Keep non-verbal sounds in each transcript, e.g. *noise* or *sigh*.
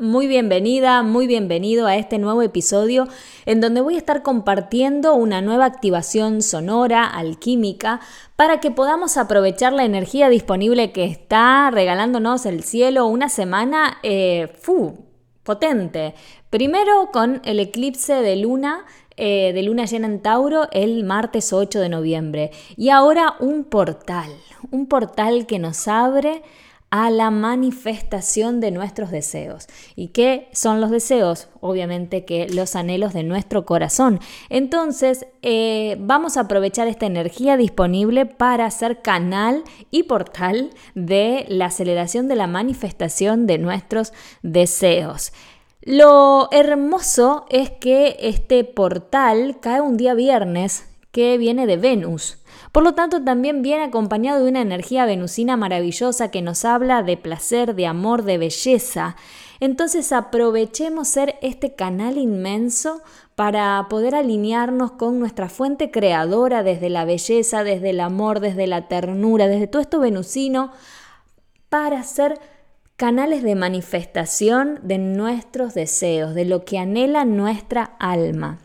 Muy bienvenida, muy bienvenido a este nuevo episodio en donde voy a estar compartiendo una nueva activación sonora, alquímica, para que podamos aprovechar la energía disponible que está regalándonos el cielo una semana eh, potente. Primero con el eclipse de luna eh, de luna llena en Tauro el martes 8 de noviembre. Y ahora un portal, un portal que nos abre a la manifestación de nuestros deseos. ¿Y qué son los deseos? Obviamente que los anhelos de nuestro corazón. Entonces, eh, vamos a aprovechar esta energía disponible para ser canal y portal de la aceleración de la manifestación de nuestros deseos. Lo hermoso es que este portal cae un día viernes que viene de Venus. Por lo tanto, también viene acompañado de una energía venusina maravillosa que nos habla de placer, de amor, de belleza. Entonces aprovechemos ser este canal inmenso para poder alinearnos con nuestra fuente creadora desde la belleza, desde el amor, desde la ternura, desde todo esto venusino, para ser canales de manifestación de nuestros deseos, de lo que anhela nuestra alma.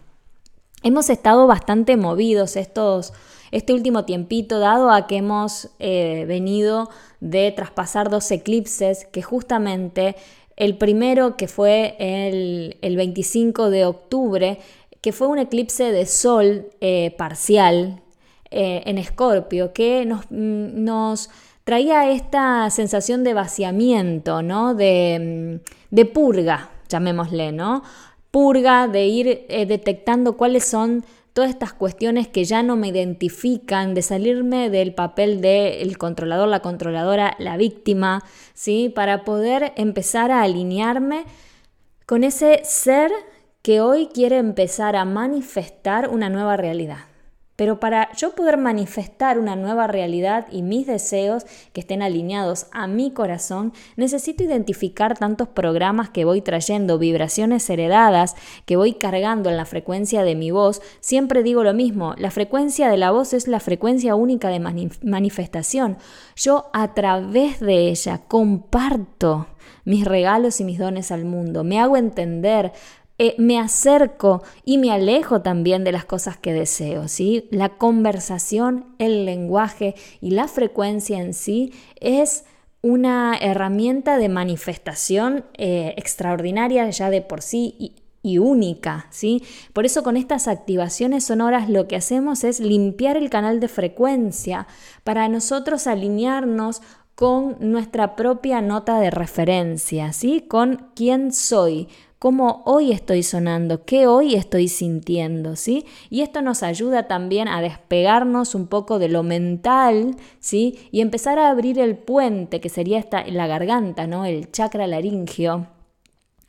Hemos estado bastante movidos estos este último tiempito, dado a que hemos eh, venido de traspasar dos eclipses, que justamente el primero que fue el, 25 de octubre, que fue un eclipse de sol eh, parcial eh, en Escorpio, que nos, mm, nos, traía esta sensación de vaciamiento, ¿no? de, mm, de purga, llamémosle, ¿no? Purga, de ir detectando cuáles son todas estas cuestiones que ya no me identifican, de salirme del papel del controlador, la controladora, la víctima, ¿sí? Para poder empezar a alinearme con ese ser que hoy quiere empezar a manifestar una nueva realidad. Pero para yo poder manifestar una nueva realidad y mis deseos que estén alineados a mi corazón, necesito identificar tantos programas que voy trayendo, vibraciones heredadas que voy cargando en la frecuencia de mi voz. Siempre digo lo mismo, la frecuencia de la voz es la frecuencia única de manifestación. Yo a través de ella comparto mis regalos y mis dones al mundo, me hago entender, eh, me acerco y me alejo también de las cosas que deseo. ¿sí? La conversación, el lenguaje y la frecuencia en sí es una herramienta de manifestación eh, extraordinaria ya de por sí y, y única, ¿sí? Por eso con estas activaciones sonoras lo que hacemos es limpiar el canal de frecuencia para nosotros alinearnos con nuestra propia nota de referencia, ¿sí? Con quién soy, cómo hoy estoy sonando, qué hoy estoy sintiendo, ¿sí? Y esto nos ayuda también a despegarnos un poco de lo mental, ¿sí? Y empezar a abrir el puente, que sería esta, la garganta, ¿no? El chakra laringio,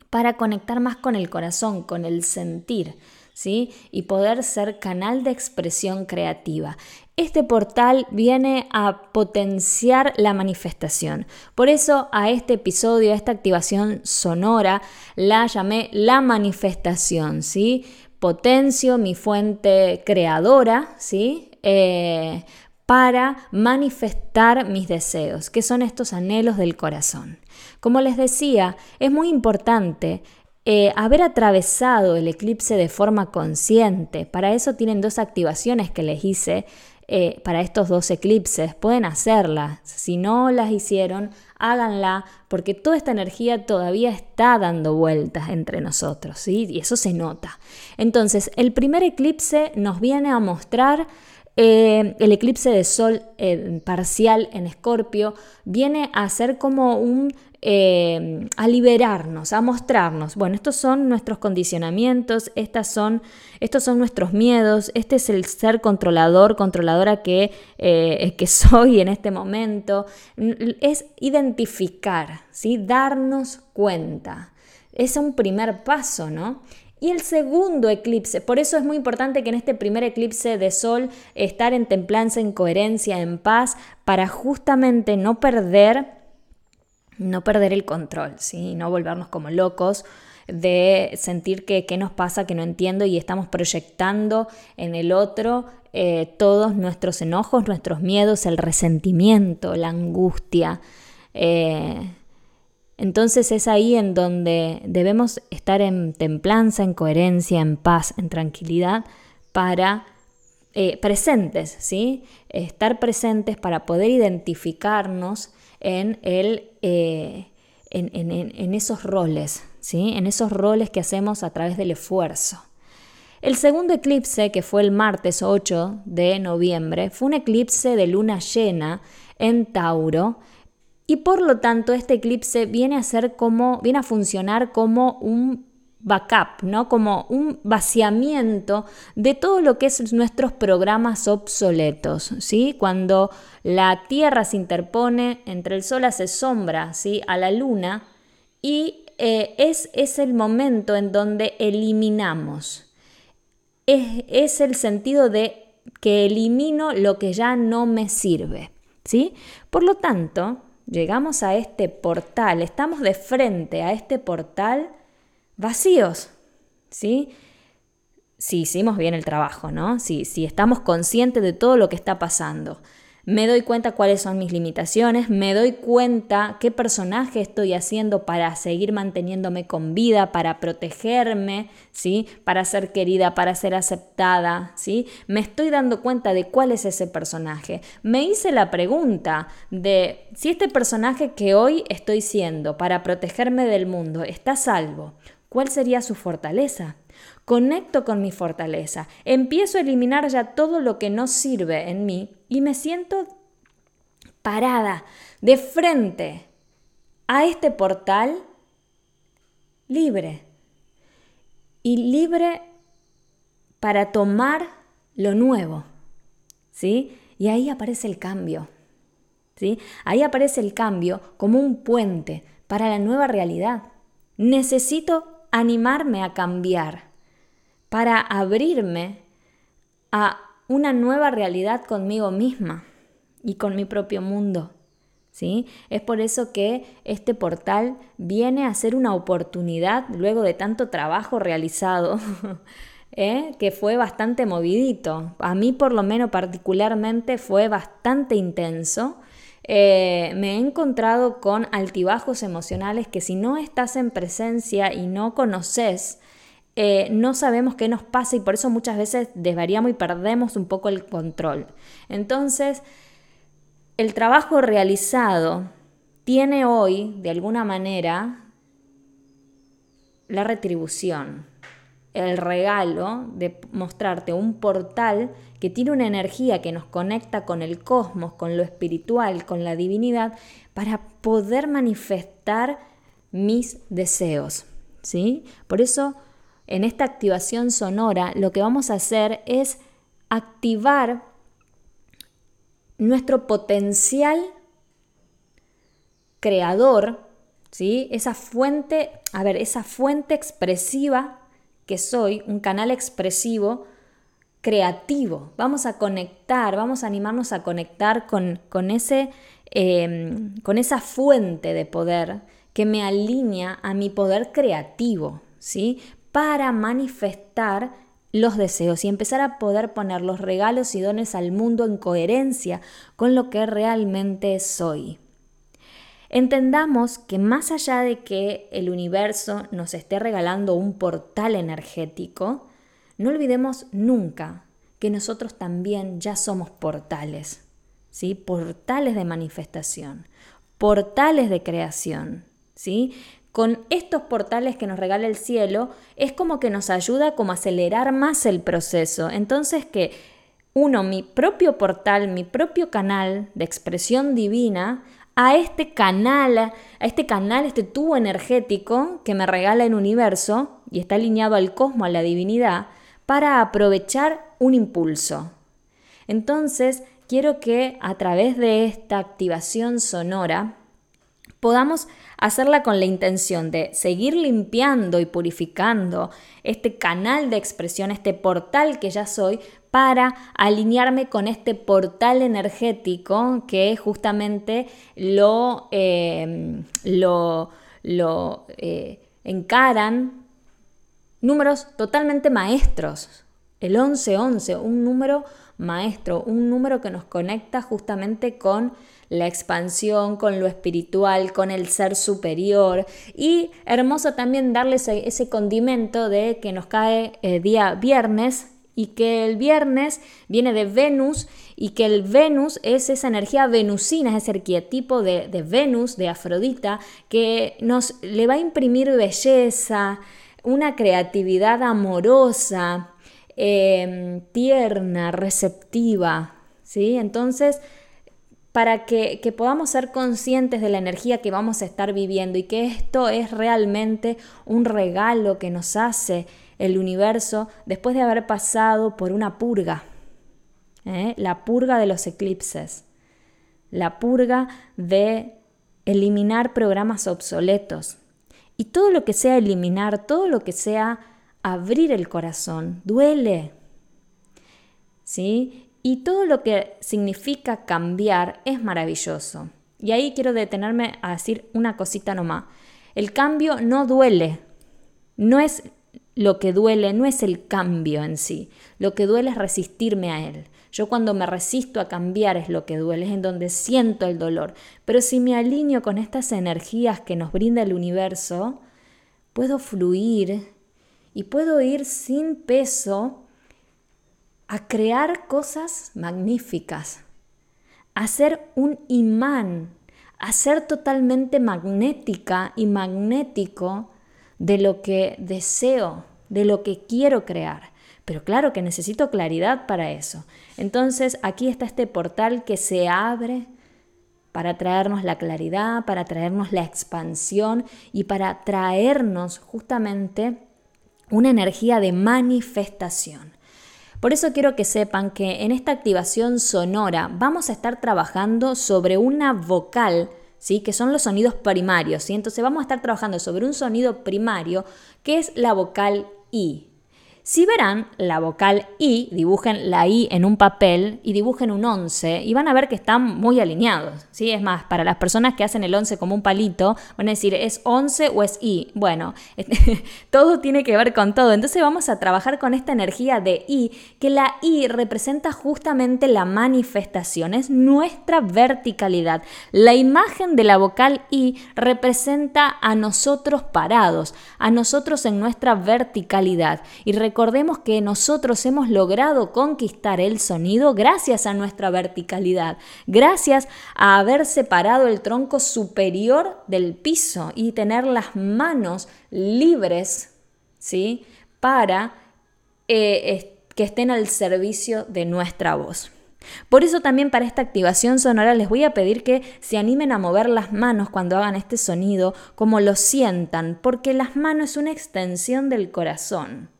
para conectar más con el corazón, con el sentir. ¿Sí? y poder ser canal de expresión creativa. Este portal viene a potenciar la manifestación. Por eso a este episodio, a esta activación sonora, la llamé la manifestación, ¿sí? Potencio mi fuente creadora, ¿sí? Eh, para manifestar mis deseos, que son estos anhelos del corazón. Como les decía, es muy importante eh, haber atravesado el eclipse de forma consciente. Para eso tienen dos activaciones que les hice eh, para estos dos eclipses, pueden hacerlas. Si no las hicieron, háganla, porque toda esta energía todavía está dando vueltas entre nosotros, ¿sí? Y eso se nota. Entonces, el primer eclipse nos viene a mostrar eh, el eclipse de sol parcial en Escorpio viene a ser como un eh, a liberarnos, a mostrarnos. Bueno, estos son nuestros condicionamientos, estas son, estos son nuestros miedos, este es el ser controlador, controladora que, que *laughs* soy en este momento. Es identificar, ¿sí? darnos cuenta. Es un primer paso, ¿no? Y el segundo eclipse, por eso es muy importante que en este primer eclipse de sol estar en templanza, en coherencia, en paz, para justamente no perder, no perder el control, ¿sí? no volvernos como locos de sentir que qué nos pasa, que no entiendo y estamos proyectando en el otro eh, todos nuestros enojos, nuestros miedos, el resentimiento, la angustia. Eh, Entonces es ahí en donde debemos estar en templanza, en coherencia, en paz, en tranquilidad, para eh, presentes, ¿sí? Estar presentes para poder identificarnos en, el, eh, en, esos roles, ¿sí? En esos roles que hacemos a través del esfuerzo. El segundo eclipse, que fue el martes 8 de noviembre, fue un eclipse de luna llena en Tauro, y por lo tanto este eclipse viene a ser como, viene a funcionar como un backup, ¿no? Como un vaciamiento de todo lo que es nuestros programas obsoletos, ¿sí? Cuando la Tierra se interpone entre el Sol hace sombra, ¿sí? A la Luna y eh, es, es, el momento en donde eliminamos. Es, es el sentido de que elimino lo que ya no me sirve, ¿sí? Por lo tanto, llegamos a este portal, estamos de frente a este portal vacíos, ¿sí? Si hicimos bien el trabajo, ¿no? Si, si estamos conscientes de todo lo que está pasando me doy cuenta cuáles son mis limitaciones, me doy cuenta qué personaje estoy haciendo para seguir manteniéndome con vida, para protegerme, ¿sí? Para ser querida, para ser aceptada, ¿sí? Me estoy dando cuenta de cuál es ese personaje. Me hice la pregunta de si este personaje que hoy estoy siendo para protegerme del mundo está salvo, ¿cuál sería su fortaleza? Conecto con mi fortaleza, empiezo a eliminar ya todo lo que no sirve en mí y me siento parada de frente a este portal libre. Y libre para tomar lo nuevo. ¿Sí? Y ahí aparece el cambio. ¿Sí? Ahí aparece el cambio como un puente para la nueva realidad. Necesito animarme a cambiar para abrirme a una nueva realidad conmigo misma y con mi propio mundo. ¿Sí? Es por eso que este portal viene a ser una oportunidad luego de tanto trabajo realizado, *laughs* ¿eh? que fue bastante movidito. A mí por lo menos particularmente fue bastante intenso. Eh, me he encontrado con altibajos emocionales que si no estás en presencia y no conoces eh, no sabemos qué nos pasa y por eso muchas veces desvariamos y perdemos un poco el control. Entonces, el trabajo realizado tiene hoy, de alguna manera, la retribución, el regalo de mostrarte un portal que tiene una energía que nos conecta con el cosmos, con lo espiritual, con la divinidad, para poder manifestar mis deseos. ¿sí? Por eso en esta activación sonora lo que vamos a hacer es activar nuestro potencial creador, ¿sí? Esa fuente, a ver, esa fuente expresiva que soy, un canal expresivo creativo. Vamos a conectar, vamos a animarnos a conectar con, con ese, em, con esa fuente de poder que me alinea a mi poder creativo, ¿sí? para manifestar los deseos y empezar a poder poner los regalos y dones al mundo en coherencia con lo que realmente soy. Entendamos que más allá de que el universo nos esté regalando un portal energético, no olvidemos nunca que nosotros también ya somos portales, ¿sí? Portales de manifestación, portales de creación, ¿sí? con estos portales que nos regala el cielo, es como que nos ayuda como a acelerar más el proceso. Entonces que uno, mi propio portal, mi propio canal de expresión divina, a este canal, a este canal, este tubo energético que me regala el universo y está alineado al cosmos, a la divinidad, para aprovechar un impulso. Entonces, quiero que a través de esta activación sonora podamos hacerla con la intención de seguir limpiando y purificando este canal de expresión, este portal que ya soy, para alinearme con este portal energético que justamente lo, em, lo, lo eh, encaran números totalmente maestros. El 1111, un número maestro, un número que nos conecta justamente con la expansión, con lo espiritual, con el ser superior. Y hermoso también darle ese, condimento de que nos cae el día viernes y que el viernes viene de Venus y que el Venus es esa energía venusina, es ese arquetipo de, de Venus, de Afrodita, que nos le va a imprimir belleza, una creatividad amorosa, em, tierna, receptiva. ¿sí? Entonces, para que, que, podamos ser conscientes de la energía que vamos a estar viviendo y que esto es realmente un regalo que nos hace el universo después de haber pasado por una purga, ¿eh? la purga de los eclipses, la purga de eliminar programas obsoletos. Y todo lo que sea eliminar, todo lo que sea abrir el corazón, duele. ¿Sí? Y todo lo que significa cambiar es maravilloso. Y ahí quiero detenerme a decir una cosita nomás. El cambio no duele. No es lo que duele no es el cambio en sí, lo que duele es resistirme a él. Yo cuando me resisto a cambiar es lo que duele, es en donde siento el dolor. Pero si me alineo con estas energías que nos brinda el universo, puedo fluir y puedo ir sin peso a crear cosas magníficas, a ser un imán, a ser totalmente magnética y magnético de lo que deseo, de lo que quiero crear. Pero claro que necesito claridad para eso. Entonces aquí está este portal que se abre para traernos la claridad, para traernos la expansión y para traernos justamente una energía de manifestación. Por eso quiero que sepan que en esta activación sonora vamos a estar trabajando sobre una vocal ¿sí? que son los sonidos primarios. ¿sí? Entonces vamos a estar trabajando sobre un sonido primario que es la vocal I. Si verán la vocal I, dibujen la I en un papel y dibujen un 11 y van a ver que están muy alineados. ¿sí? Es más, para las personas que hacen el 11 como un palito, van a decir, ¿es 11 o es I? Bueno, *laughs* todo tiene que ver con todo. Entonces vamos a trabajar con esta energía de I, que la I representa justamente la manifestación, es nuestra verticalidad. La imagen de la vocal I representa a nosotros parados, a nosotros en nuestra verticalidad. Y recordemos que nosotros hemos logrado conquistar el sonido gracias a nuestra verticalidad, gracias a haber separado el tronco superior del piso y tener las manos libres, ¿sí? Para eh, que estén al servicio de nuestra voz. Por eso también para esta activación sonora les voy a pedir que se animen a mover las manos cuando hagan este sonido, como lo sientan, porque las manos es una extensión del corazón.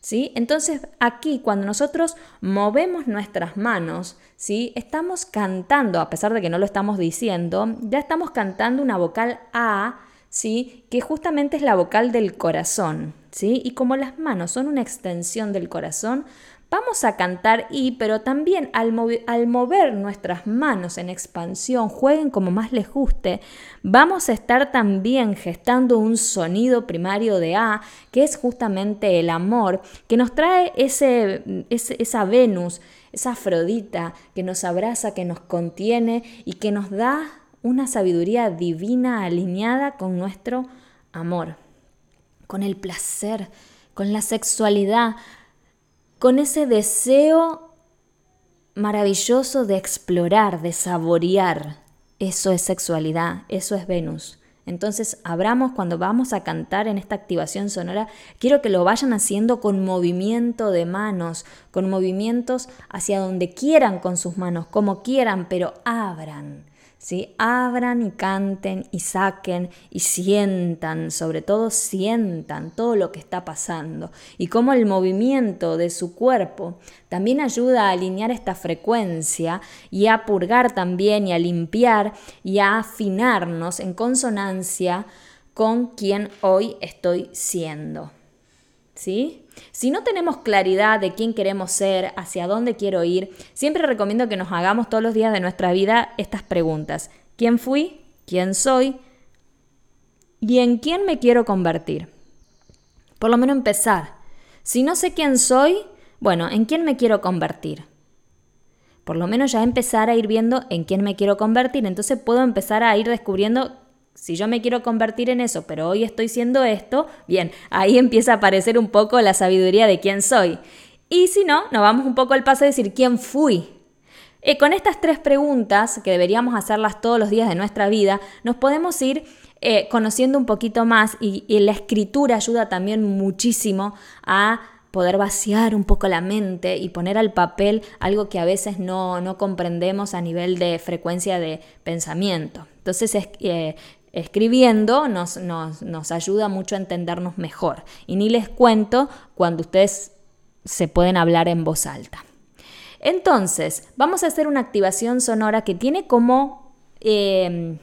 ¿Sí? Entonces aquí cuando nosotros movemos nuestras manos, ¿sí? Estamos cantando, a pesar de que no lo estamos diciendo, ya estamos cantando una vocal A, ¿sí? Que justamente es la vocal del corazón, ¿sí? Y como las manos son una extensión del corazón, Vamos a cantar y, pero también al, al, mover nuestras manos en expansión, jueguen como más les guste, vamos a estar también gestando un sonido primario de A, que es justamente el amor, que nos trae ese, esa Venus, esa Afrodita, que nos abraza, que nos contiene y que nos da una sabiduría divina alineada con nuestro amor, con el placer, con la sexualidad, con ese deseo maravilloso de explorar, de saborear. Eso es sexualidad, eso es Venus. Entonces, abramos cuando vamos a cantar en esta activación sonora, quiero que lo vayan haciendo con movimiento de manos, con movimientos hacia donde quieran con sus manos, como quieran, pero abran. Abran y canten y saquen y sientan, sobre todo sientan todo lo que está pasando y cómo el movimiento de su cuerpo también ayuda a alinear esta frecuencia y a purgar también y a limpiar y a afinarnos en consonancia con quien hoy estoy siendo. ¿Sí? Si no tenemos claridad de quién queremos ser, hacia dónde quiero ir, siempre recomiendo que nos hagamos todos los días de nuestra vida estas preguntas. ¿Quién fui? ¿Quién soy? ¿Y en quién me quiero convertir? Por lo menos empezar. Si no sé quién soy, bueno, ¿en quién me quiero convertir? Por lo menos ya empezar a ir viendo en quién me quiero convertir. Entonces puedo empezar a ir descubriendo si yo me quiero convertir en eso, pero hoy estoy siendo esto, bien, ahí empieza a aparecer un poco la sabiduría de quién soy. Y si no, nos vamos un poco al paso de decir quién fui. Eh, con estas tres preguntas, que deberíamos hacerlas todos los días de nuestra vida, nos podemos ir eh, conociendo un poquito más y, la escritura ayuda también muchísimo a poder vaciar un poco la mente y poner al papel algo que a veces no, comprendemos a nivel de frecuencia de pensamiento. Entonces, eh, escribiendo nos, nos, ayuda mucho a entendernos mejor. Y ni les cuento cuando ustedes se pueden hablar en voz alta. Entonces, vamos a hacer una activación sonora que tiene como em,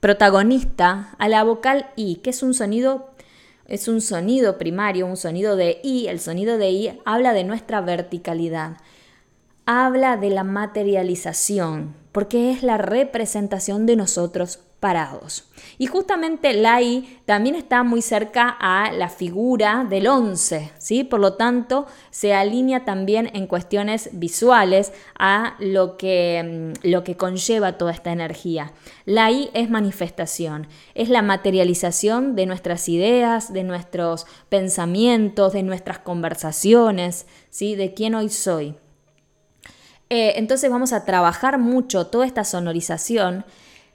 protagonista a la vocal I, que es un sonido es un sonido primario, un sonido de I. El sonido de I habla de nuestra verticalidad, habla de la materialización, porque es la representación de nosotros Y justamente la I también está muy cerca a la figura del 11, ¿sí? Por lo tanto, se alinea también en cuestiones visuales a lo que, mm, lo que conlleva toda esta energía. La I es manifestación, es la materialización de nuestras ideas, de nuestros pensamientos, de nuestras conversaciones, ¿sí? De quién hoy soy. Eh, entonces vamos a trabajar mucho toda esta sonorización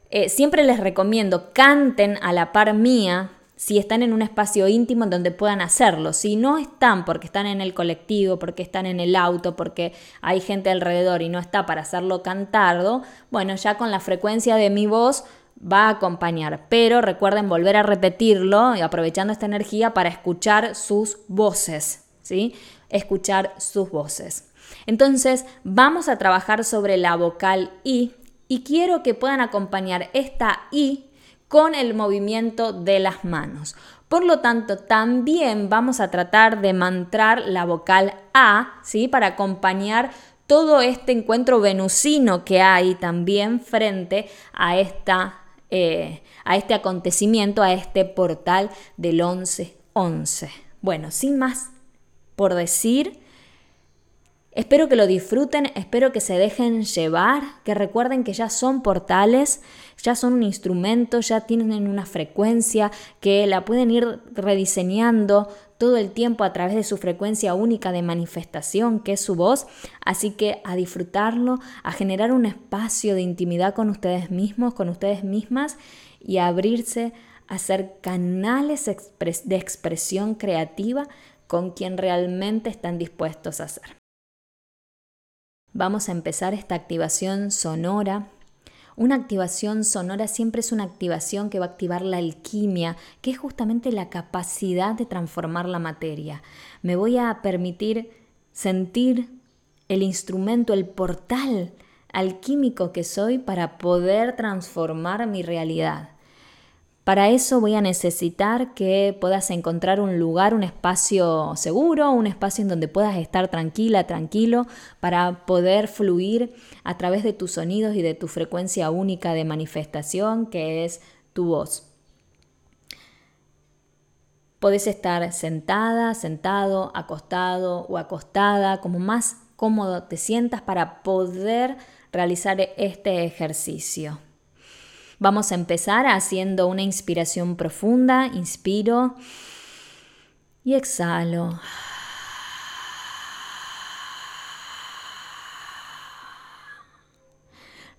eh, siempre les recomiendo canten a la par mía si están en un espacio íntimo en donde puedan hacerlo. Si no están porque están en el colectivo, porque están en el auto, porque hay gente alrededor y no está para hacerlo cantado, bueno, ya con la frecuencia de mi voz va a acompañar. Pero recuerden volver a repetirlo y aprovechando esta energía para escuchar sus voces, ¿sí? Escuchar sus voces. Entonces, vamos a trabajar sobre la vocal I y quiero que puedan acompañar esta I con el movimiento de las manos. Por lo tanto, también vamos a tratar de mantrar la vocal A, ¿sí? Para acompañar todo este encuentro venusino que hay también frente a, esta, eh, a este acontecimiento, a este portal del 11-11. Bueno, sin más por decir, Espero que lo disfruten, espero que se dejen llevar, que recuerden que ya son portales, ya son un instrumento, ya tienen una frecuencia, que la pueden ir rediseñando todo el tiempo a través de su frecuencia única de manifestación, que es su voz. Así que a disfrutarlo, a generar un espacio de intimidad con ustedes mismos, con ustedes mismas y a abrirse a ser canales de expresión creativa con quien realmente están dispuestos a ser. Vamos a empezar esta activación sonora. Una activación sonora siempre es una activación que va a activar la alquimia, que es justamente la capacidad de transformar la materia. Me voy a permitir sentir el instrumento, el portal alquímico que soy para poder transformar mi realidad. Para eso voy a necesitar que puedas encontrar un lugar, un espacio seguro, un espacio en donde puedas estar tranquila, tranquilo, para poder fluir a través de tus sonidos y de tu frecuencia única de manifestación, que es tu voz. Podés estar sentada, sentado, acostado o acostada, como más cómodo te sientas para poder realizar este ejercicio. Vamos a empezar haciendo una inspiración profunda. Inspiro y exhalo.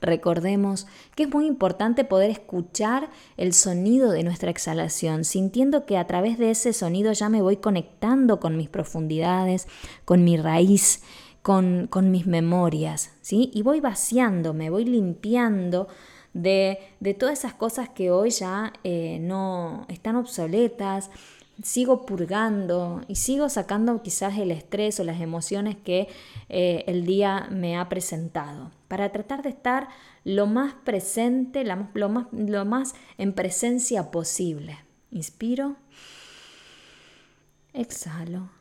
Recordemos que es muy importante poder escuchar el sonido de nuestra exhalación, sintiendo que a través de ese sonido ya me voy conectando con mis profundidades, con mi raíz, con, con mis memorias, ¿sí? Y voy vaciándome, voy limpiando de, todas esas cosas que hoy ya eh, no están obsoletas, sigo purgando y sigo sacando quizás el estrés o las emociones que eh, el día me ha presentado, para tratar de estar lo más presente, lo más, lo más en presencia posible. Inspiro, exhalo.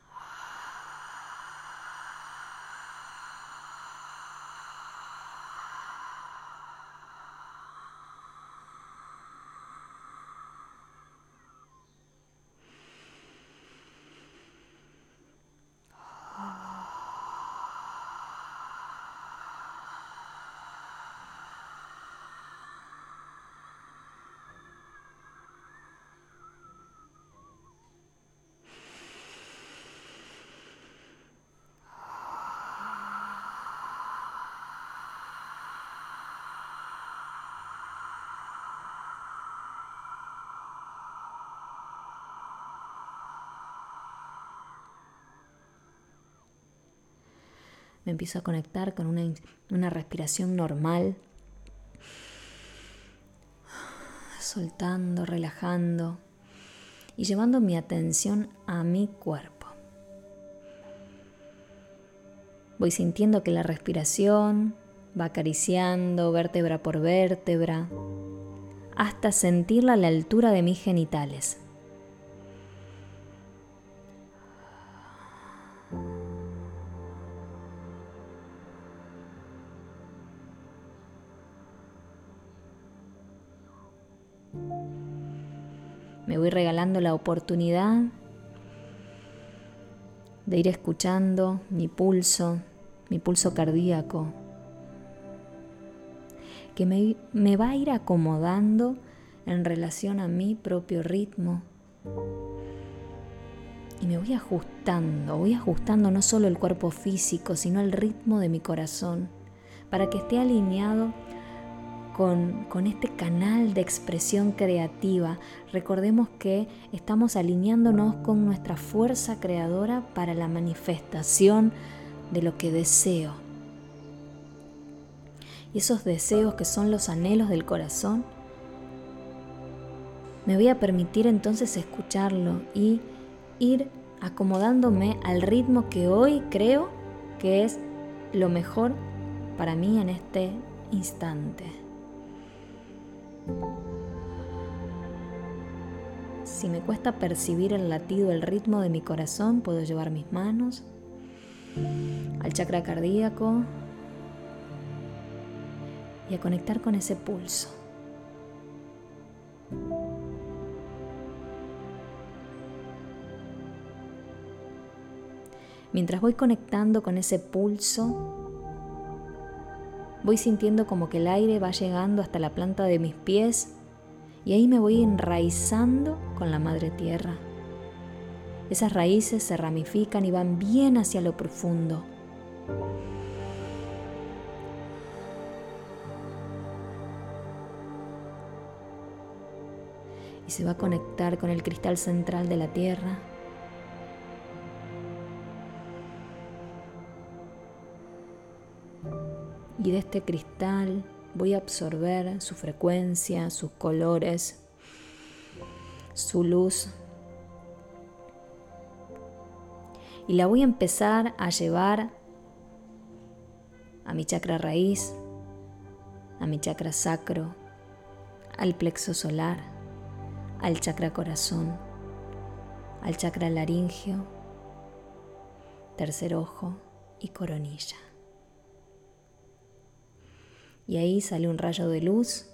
Empiezo a conectar con una, una respiración normal, soltando, relajando y llevando mi atención a mi cuerpo. Voy sintiendo que la respiración va acariciando vértebra por vértebra hasta sentirla a la altura de mis genitales. Me voy regalando la oportunidad de ir escuchando mi pulso, mi pulso cardíaco, que me, me, va a ir acomodando en relación a mi propio ritmo. Y me voy ajustando, voy ajustando no solo el cuerpo físico, sino el ritmo de mi corazón, para que esté alineado con, este canal de expresión creativa. Recordemos que estamos alineándonos con nuestra fuerza creadora para la manifestación de lo que deseo. Y esos deseos que son los anhelos del corazón, me voy a permitir entonces escucharlo y ir acomodándome al ritmo que hoy creo que es lo mejor para mí en este instante. Si me cuesta percibir el latido, el ritmo de mi corazón, puedo llevar mis manos al chakra cardíaco y a conectar con ese pulso. Mientras voy conectando con ese pulso, Voy sintiendo como que el aire va llegando hasta la planta de mis pies y ahí me voy enraizando con la madre tierra. Esas raíces se ramifican y van bien hacia lo profundo. Y se va a conectar con el cristal central de la tierra y de este cristal voy a absorber su frecuencia, sus colores, su luz. Y la voy a empezar a llevar a mi chakra raíz, a mi chakra sacro, al plexo solar, al chakra corazón, al chakra laringio, tercer ojo y coronilla y ahí sale un rayo de luz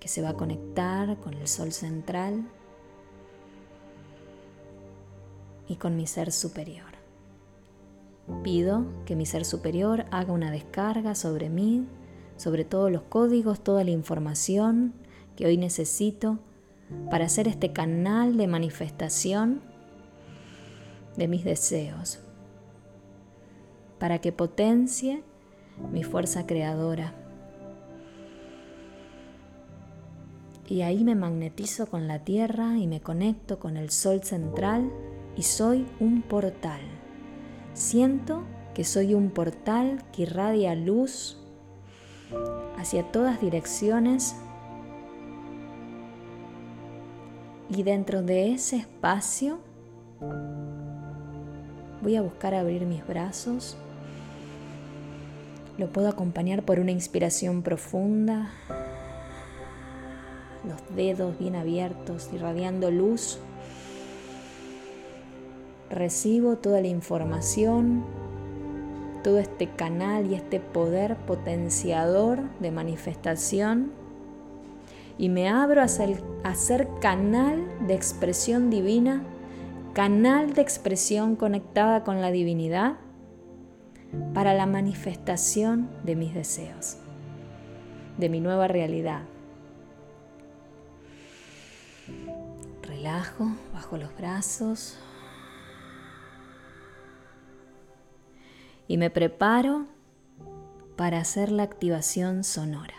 que se va a conectar con el sol central y con mi ser superior. Pido que mi ser superior haga una descarga sobre mí, sobre todos los códigos, toda la información que hoy necesito para hacer este canal de manifestación de mis deseos, para que potencie mi fuerza creadora. Y ahí me magnetizo con la tierra y me conecto con el sol central y soy un portal. Siento que soy un portal que irradia luz hacia todas direcciones y dentro de ese espacio voy a buscar abrir mis brazos lo puedo acompañar por una inspiración profunda, los dedos bien abiertos, irradiando luz. Recibo toda la información, todo este canal y este poder potenciador de manifestación. Y me abro a ser, canal de expresión divina, canal de expresión conectada con la divinidad para la manifestación de mis deseos, de mi nueva realidad. Relajo bajo los brazos y me preparo para hacer la activación sonora,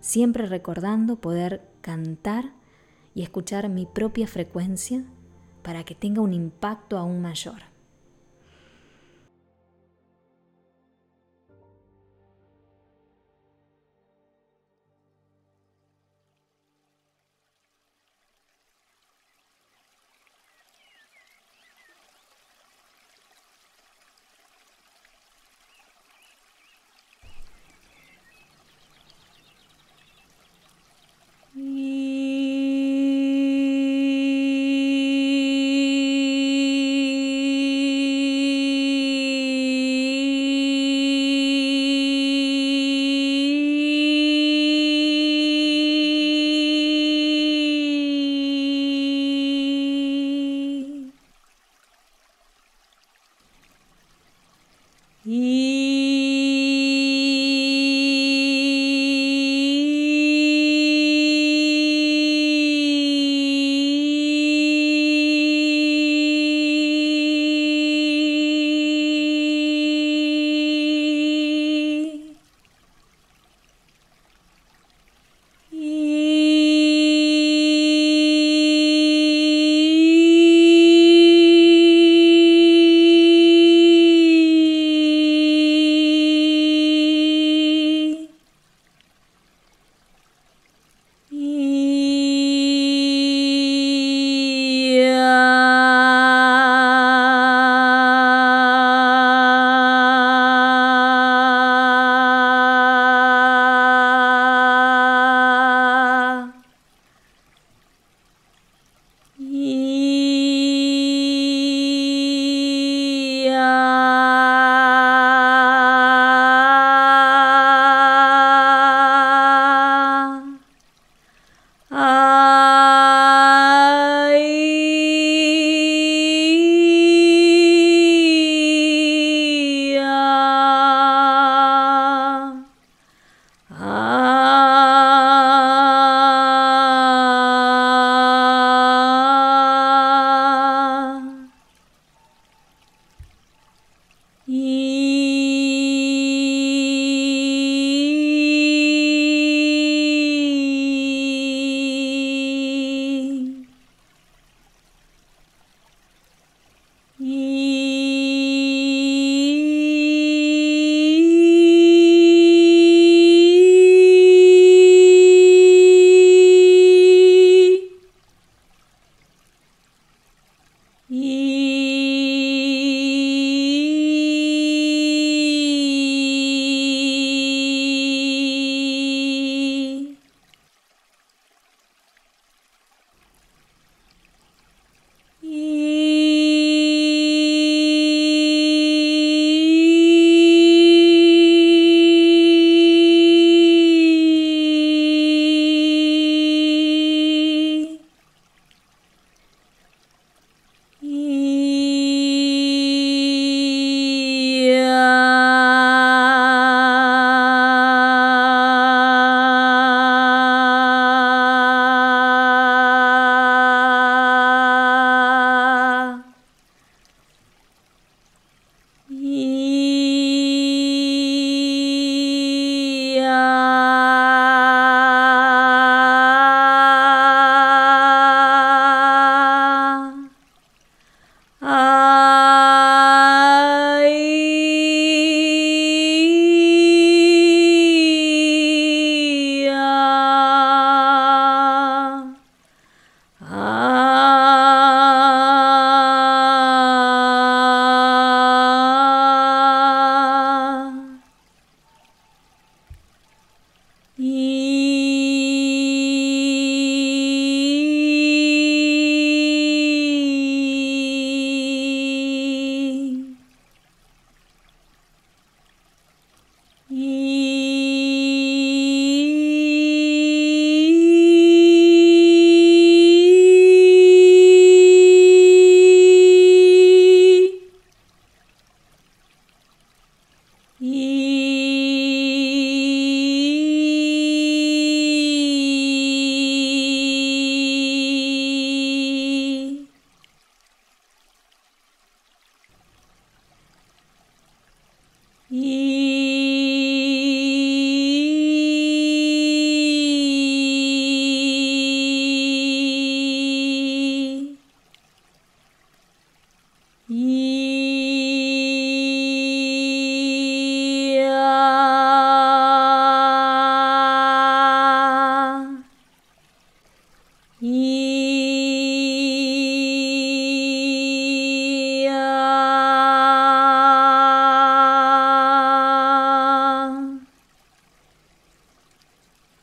siempre recordando poder cantar y escuchar mi propia frecuencia para que tenga un impacto aún mayor.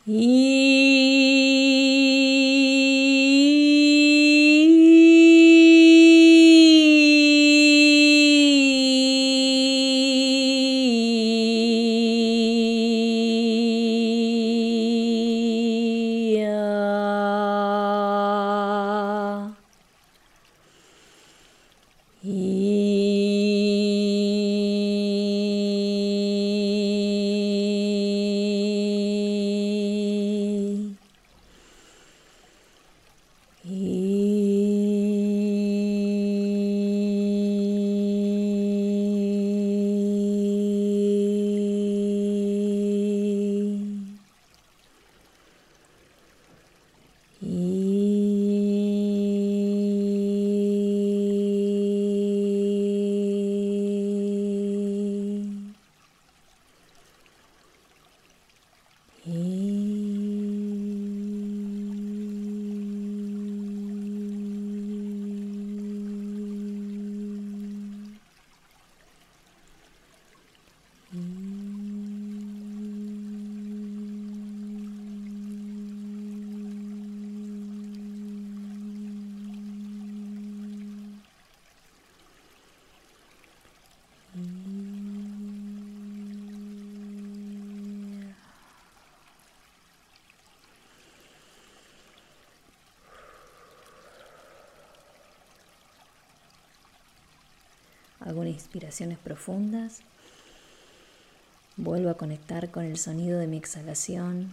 E algunas inspiraciones profundas. Vuelvo a conectar con el sonido de mi exhalación.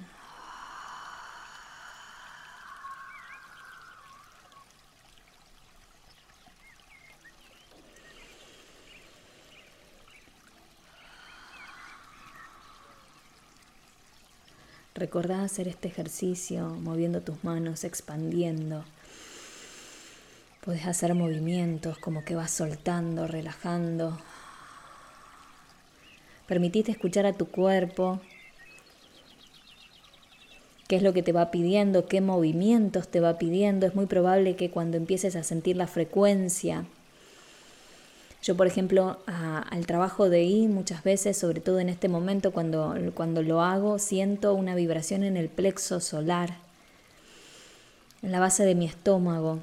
Recordá hacer este ejercicio moviendo tus manos, expandiendo Puedes hacer movimientos como que vas soltando, relajando. Permitite escuchar a tu cuerpo qué es lo que te va pidiendo, qué movimientos te va pidiendo. Es muy probable que cuando empieces a sentir la frecuencia, yo por ejemplo al trabajo de I muchas veces, sobre todo en este momento cuando, cuando lo hago, siento una vibración en el plexo solar, en la base de mi estómago.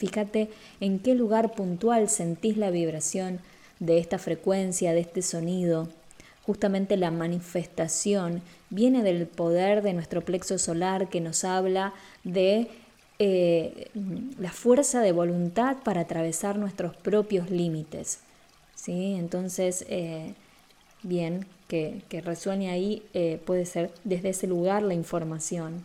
Fíjate en qué lugar puntual sentís la vibración de esta frecuencia, de este sonido. Justamente la manifestación viene del poder de nuestro plexo solar que nos habla de eh, la fuerza de voluntad para atravesar nuestros propios límites. ¿sí? Entonces, eh, bien, que, resuene ahí eh, puede ser desde ese lugar la información.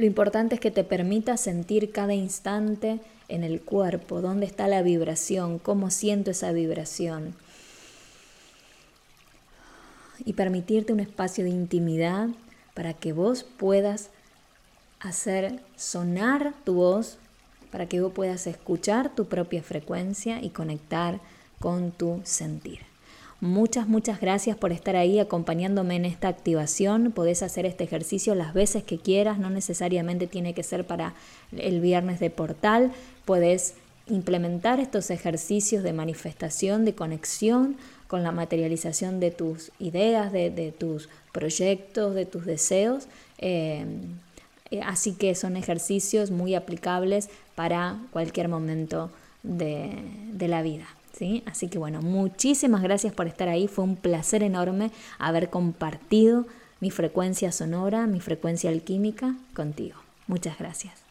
Lo importante es que te permita sentir cada instante en el cuerpo, dónde está la vibración, cómo siento esa vibración. Y permitirte un espacio de intimidad para que vos puedas hacer sonar tu voz, para que vos puedas escuchar tu propia frecuencia y conectar con tu sentir. Muchas, muchas gracias por estar ahí acompañándome en esta activación. Podés hacer este ejercicio las veces que quieras, no necesariamente tiene que ser para el viernes de portal. Puedes implementar estos ejercicios de manifestación, de conexión con la materialización de tus ideas, de, tus proyectos, de tus deseos. Eh, eh, así que son ejercicios muy aplicables para cualquier momento de la vida. Así que bueno, muchísimas gracias por estar ahí. Fue un placer enorme haber compartido mi frecuencia sonora, mi frecuencia alquímica contigo. Muchas gracias.